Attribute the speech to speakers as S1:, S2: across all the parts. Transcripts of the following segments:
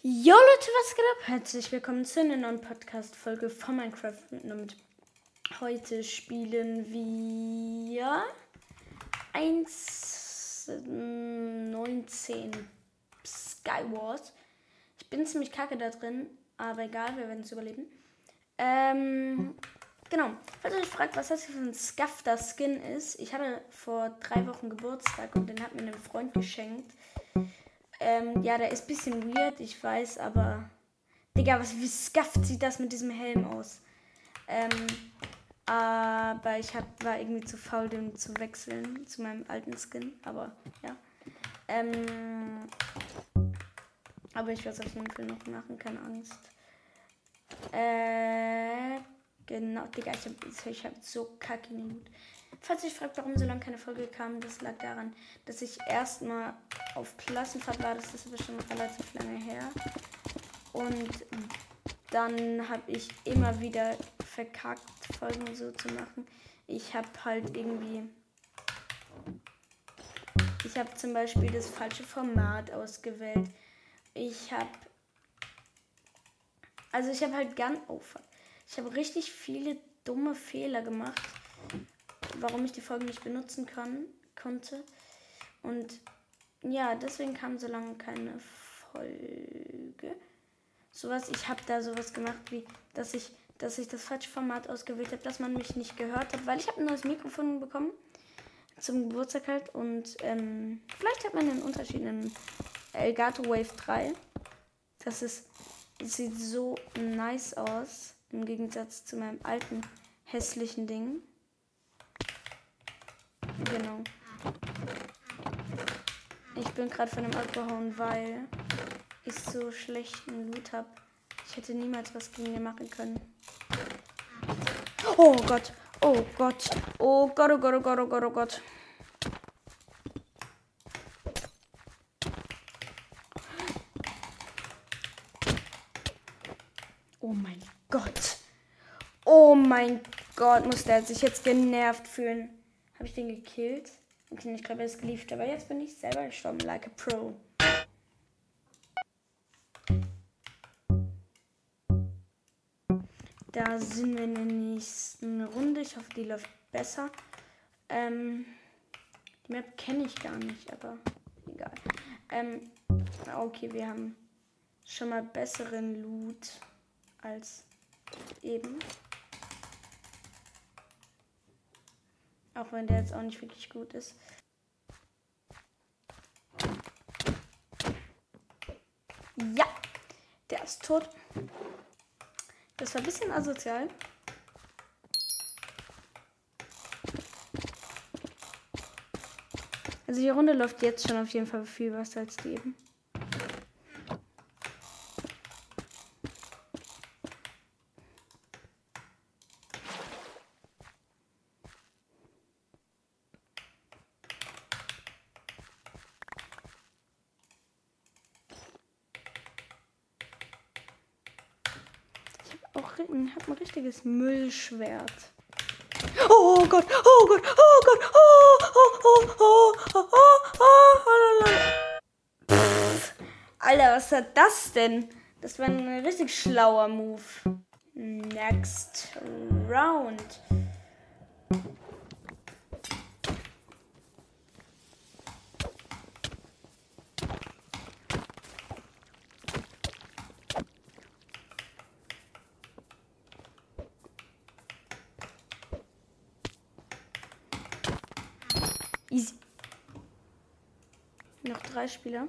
S1: Jo Leute, was geht ab? Herzlich willkommen zu einer neuen Podcast-Folge von Minecraft. Und heute spielen wir 1.19 Skywars. Ich bin ziemlich kacke da drin, aber egal, wir werden es überleben. Ähm, genau. Falls ihr euch fragt, was das für ein Skafter Skin ist, ich hatte vor drei Wochen Geburtstag und den hat mir ein Freund geschenkt. Ähm, ja, der ist ein bisschen weird, ich weiß, aber. Digga, was, wie skafft sieht das mit diesem Helm aus? Ähm, aber ich hab, war irgendwie zu faul, den zu wechseln zu meinem alten Skin. Aber ja. Ähm, aber ich werde es auf jeden Fall noch machen, keine Angst. Äh, genau, Digga, ich habe ich hab so kacke Hut. Falls ihr fragt, warum so lange keine Folge kam, das lag daran, dass ich erstmal auf Klassenfahrt war. Das ist aber schon relativ lange her. Und dann habe ich immer wieder verkackt, Folgen so zu machen. Ich habe halt irgendwie. Ich habe zum Beispiel das falsche Format ausgewählt. Ich habe. Also ich habe halt ganz. Oh, ich habe richtig viele dumme Fehler gemacht warum ich die Folge nicht benutzen kann, konnte. Und ja, deswegen kam so lange keine Folge. Sowas, ich habe da sowas gemacht, wie dass ich, dass ich das falsche Format ausgewählt habe, dass man mich nicht gehört hat, weil ich habe ein neues Mikrofon bekommen zum Geburtstag halt und ähm, vielleicht hat man einen Unterschied in Elgato Wave 3. Das ist, das sieht so nice aus im Gegensatz zu meinem alten hässlichen Ding. Genau. Ich bin gerade von dem abgehauen, weil ich so schlechten Loot habe. Ich hätte niemals was gegen den machen können. Oh Gott. Oh Gott. Oh Gott, oh Gott, oh Gott, oh Gott, oh Gott. Oh mein Gott. Oh mein Gott, muss der sich jetzt genervt fühlen. Ich den gekillt? Okay, ich glaube, er ist geliebt. Aber jetzt bin ich selber gestorben, like a pro. Da sind wir in der nächsten Runde. Ich hoffe, die läuft besser. Ähm, die Map kenne ich gar nicht, aber egal. Ähm, okay, wir haben schon mal besseren Loot als eben. Auch wenn der jetzt auch nicht wirklich gut ist. Ja, der ist tot. Das war ein bisschen asozial. Also die Runde läuft jetzt schon auf jeden Fall viel besser als die eben. Auch ein, hab ein richtiges Müllschwert. Oh Gott, oh Gott, oh Gott, oh, oh, oh, oh, oh, oh, oh, oh, Alter, was hat das denn? Das war ein richtig schlauer Move. Next round. Easy. Noch drei Spieler.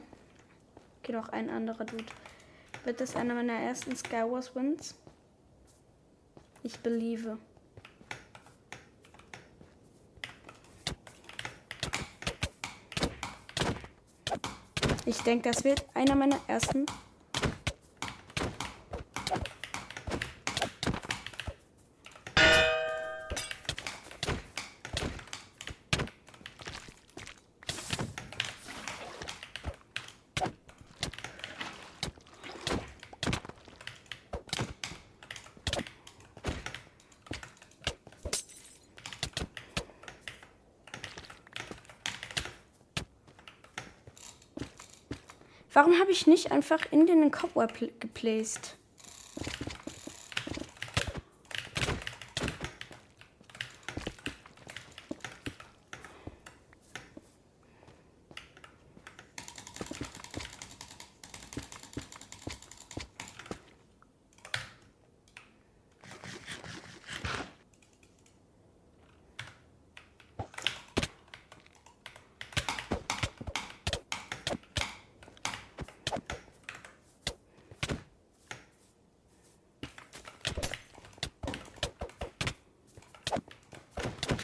S1: Okay, noch ein anderer Dude. Wird das einer meiner ersten Skywars Wins? Ich believe. Ich denke, das wird einer meiner ersten Warum habe ich nicht einfach in den Cobweb geplaced?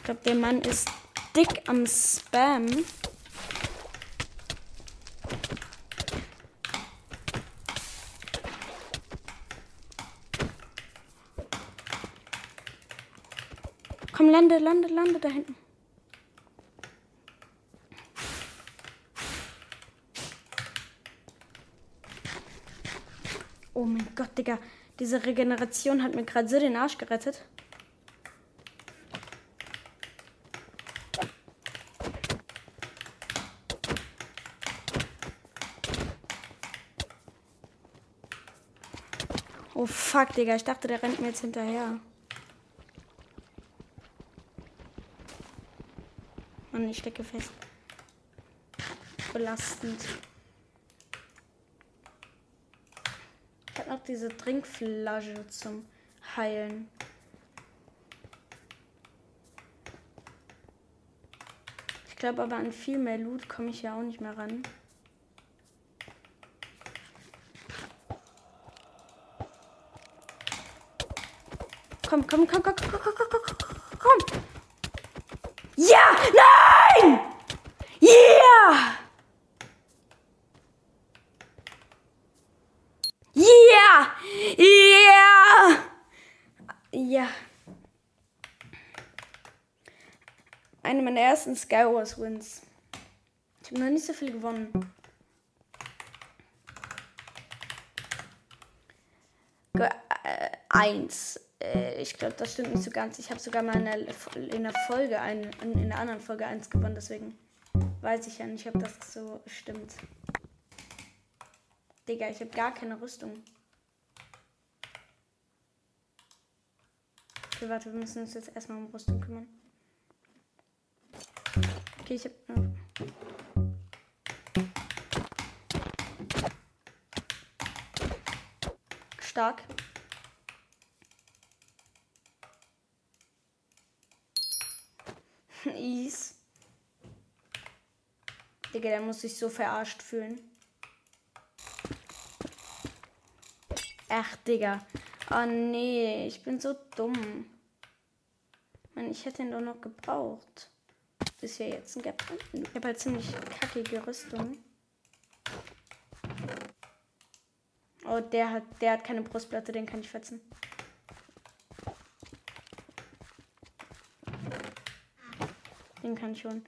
S1: Glaube, der Mann ist dick am Spam. Komm, lande, lande, lande da hinten. Oh mein Gott, Digga. Diese Regeneration hat mir gerade so den Arsch gerettet. Oh fuck, Digga. Ich dachte, der rennt mir jetzt hinterher. Mann, ich stecke fest. Belastend. Ich habe noch diese Trinkflasche zum Heilen. Ich glaube aber an viel mehr Loot komme ich ja auch nicht mehr ran. Komm, komm, komm, komm, komm, komm, komm, komm, komm. Ja! Nein! Yeah! Yeah! Yeah! Ja. Eine meiner ersten Skywars Wins. Ich habe noch nicht so viel gewonnen. Ge äh, eins äh, ich glaube, das stimmt nicht so ganz. Ich habe sogar mal in der, in der Folge, ein, in der anderen Folge 1 gewonnen, deswegen weiß ich ja nicht, ob das so stimmt. Digga, ich habe gar keine Rüstung. Okay, warte, wir müssen uns jetzt erstmal um Rüstung kümmern. Okay, ich habe. Stark. Is. Digga, der muss sich so verarscht fühlen. Ach, Digga. Oh nee, ich bin so dumm. Mann, ich hätte ihn doch noch gebraucht. Ist ja jetzt ein Gap drin. Ich habe halt ziemlich kackige Rüstung. Oh, der hat, der hat keine Brustplatte, den kann ich fetzen. Den kann schon.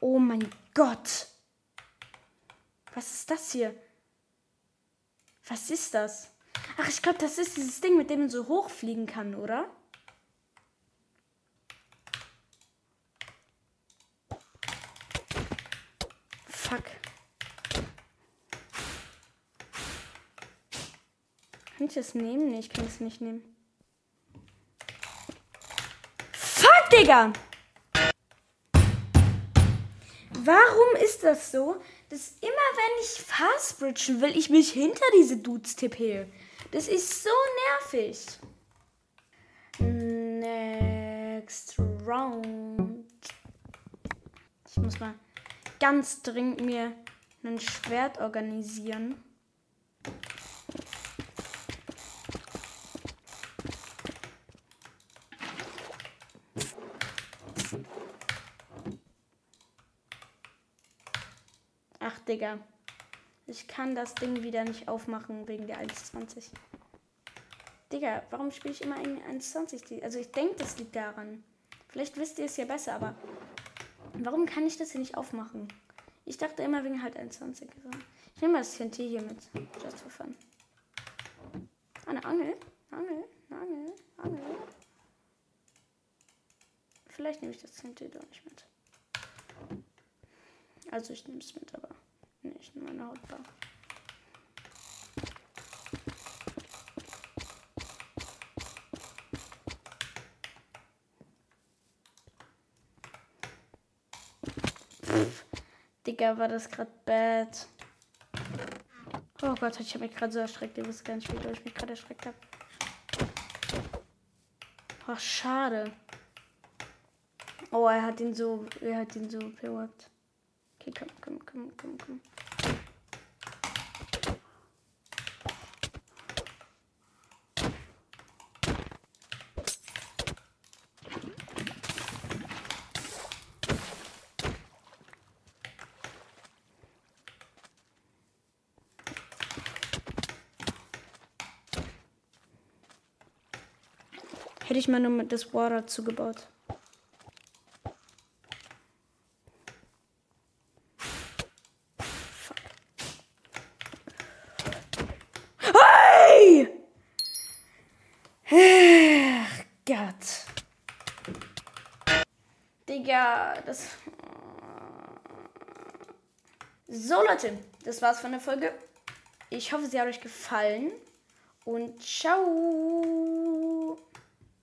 S1: Oh mein Gott. Was ist das hier? Was ist das? Ach, ich glaube, das ist dieses Ding, mit dem man so hochfliegen kann, oder? Fuck. Kann ich das nehmen? Nee, ich kann es nicht nehmen. Fuck, Digga! Warum ist das so, dass immer wenn ich fastbridgen will, ich mich hinter diese Dudes tippe? Das ist so nervig. Next round. Ich muss mal ganz dringend mir ein Schwert organisieren. Ach, Digga. Ich kann das Ding wieder nicht aufmachen wegen der 1,20. Digga, warum spiele ich immer in 1,20? Also ich denke, das liegt daran. Vielleicht wisst ihr es ja besser, aber Warum kann ich das hier nicht aufmachen? Ich dachte immer wegen halt 21. Ich nehme das TNT hier mit. Just for fun. Eine Angel? Angel? Angel? Angel? Vielleicht nehme ich das TNT doch nicht mit. Also ich nehme es mit, aber nicht in meine Hautbar. Digga, war das gerade bad. Oh Gott, ich habe mich gerade so erschreckt. Ihr wisst gar nicht, wie ich mich gerade erschreckt habe. Ach, schade. Oh, er hat ihn so, er hat ihn so. Okay, komm, komm, komm, komm, komm. Hätte ich mal nur mit das Water zugebaut. Fuck. Ach Gott. Digga, das. So, Leute, das war's von der Folge. Ich hoffe, sie hat euch gefallen. Und ciao.